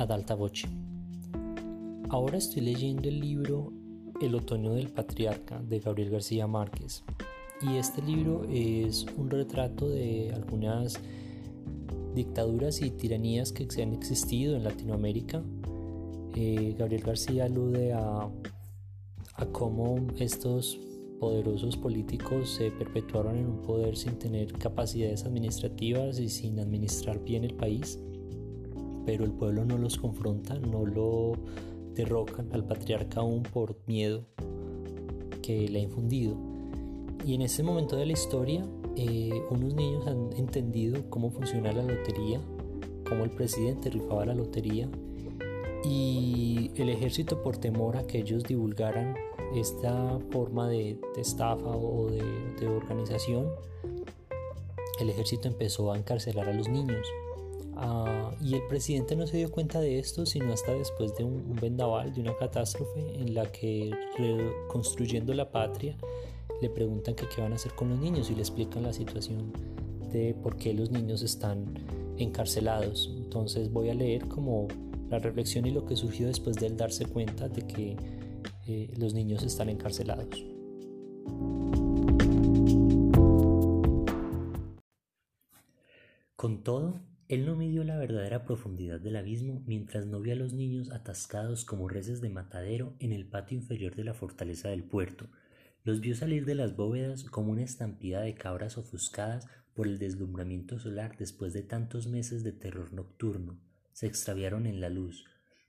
ad voce. Ahora estoy leyendo el libro El otoño del patriarca de Gabriel García Márquez. Y este libro es un retrato de algunas dictaduras y tiranías que se han existido en Latinoamérica. Eh, Gabriel García alude a, a cómo estos poderosos políticos se perpetuaron en un poder sin tener capacidades administrativas y sin administrar bien el país, pero el pueblo no los confronta, no lo derrocan al patriarca aún por miedo que le ha infundido. Y en ese momento de la historia, eh, unos niños han entendido cómo funciona la lotería, cómo el presidente rifaba la lotería y el ejército por temor a que ellos divulgaran esta forma de, estafa o de, organización, el ejército empezó a encarcelar a los niños. Ah, y el presidente no se dio cuenta de esto sino hasta después de un, vendaval, de una catástrofe en la que reconstruyendo la patria le preguntan que qué van a hacer con los niños y le explican la situación de por qué los niños están encarcelados. Entonces voy a leer como la reflexión y lo que surgió después de él darse cuenta de que eh, los niños están encarcelados. Con todo, él no midió la verdadera profundidad del abismo mientras no vio a los niños atascados como reses de matadero en el patio inferior de la fortaleza del puerto. Los vio salir de las bóvedas como una estampida de cabras ofuscadas por el deslumbramiento solar después de tantos meses de terror nocturno. Se extraviaron en la luz,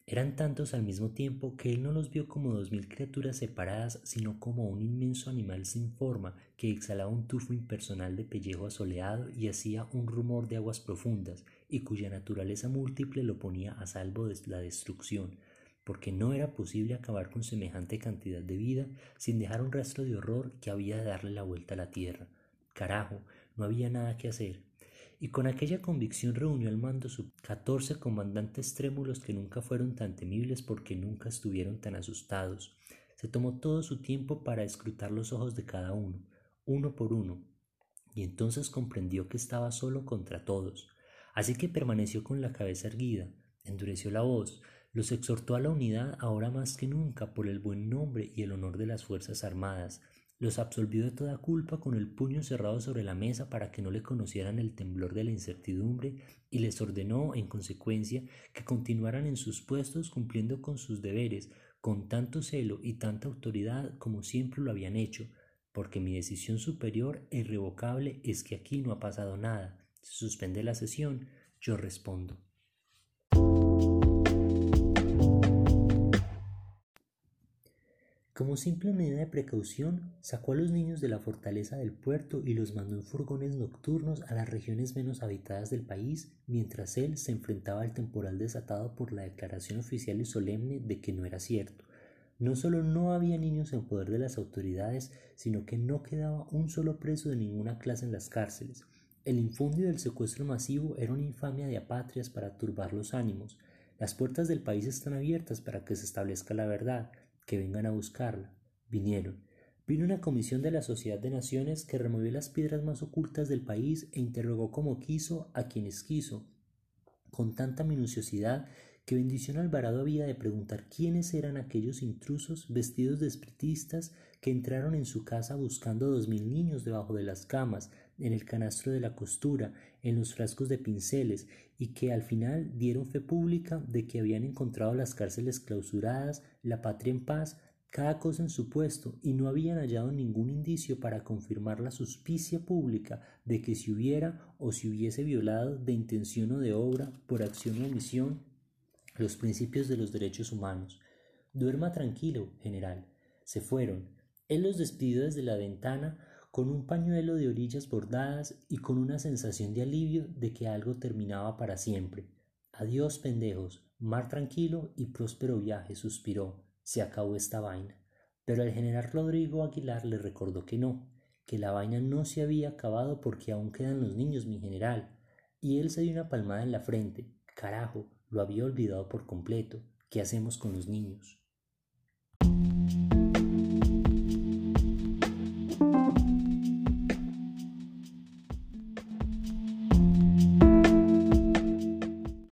eran tantos al mismo tiempo que él no los vio como dos mil criaturas separadas, sino como un inmenso animal sin forma que exhalaba un tufo impersonal de pellejo asoleado y hacía un rumor de aguas profundas, y cuya naturaleza múltiple lo ponía a salvo de la destrucción, porque no era posible acabar con semejante cantidad de vida sin dejar un rastro de horror que había de darle la vuelta a la tierra. Carajo, no había nada que hacer y con aquella convicción reunió al mando sus catorce comandantes trémulos que nunca fueron tan temibles porque nunca estuvieron tan asustados. Se tomó todo su tiempo para escrutar los ojos de cada uno, uno por uno, y entonces comprendió que estaba solo contra todos. Así que permaneció con la cabeza erguida, endureció la voz, los exhortó a la unidad ahora más que nunca por el buen nombre y el honor de las Fuerzas Armadas, los absolvió de toda culpa con el puño cerrado sobre la mesa para que no le conocieran el temblor de la incertidumbre y les ordenó, en consecuencia, que continuaran en sus puestos cumpliendo con sus deberes con tanto celo y tanta autoridad como siempre lo habían hecho, porque mi decisión superior e irrevocable es que aquí no ha pasado nada. Se suspende la sesión, yo respondo. Como simple medida de precaución, sacó a los niños de la fortaleza del puerto y los mandó en furgones nocturnos a las regiones menos habitadas del país, mientras él se enfrentaba al temporal desatado por la declaración oficial y solemne de que no era cierto. No solo no había niños en poder de las autoridades, sino que no quedaba un solo preso de ninguna clase en las cárceles. El infundio del secuestro masivo era una infamia de apatrias para turbar los ánimos. Las puertas del país están abiertas para que se establezca la verdad, que vengan a buscarla. Vinieron. Vino una comisión de la Sociedad de Naciones que removió las piedras más ocultas del país e interrogó como quiso a quienes quiso, con tanta minuciosidad que Bendición Alvarado había de preguntar quiénes eran aquellos intrusos vestidos de espritistas que entraron en su casa buscando dos mil niños debajo de las camas, en el canastro de la costura, en los frascos de pinceles, y que al final dieron fe pública de que habían encontrado las cárceles clausuradas, la patria en paz, cada cosa en su puesto, y no habían hallado ningún indicio para confirmar la suspicia pública de que si hubiera o si hubiese violado de intención o de obra, por acción o omisión, los principios de los derechos humanos. Duerma tranquilo, general. Se fueron. Él los despidió desde la ventana con un pañuelo de orillas bordadas y con una sensación de alivio de que algo terminaba para siempre. Adiós, pendejos, mar tranquilo y próspero viaje, suspiró. Se acabó esta vaina. Pero el general Rodrigo Aguilar le recordó que no, que la vaina no se había acabado porque aún quedan los niños, mi general. Y él se dio una palmada en la frente. Carajo, lo había olvidado por completo. ¿Qué hacemos con los niños?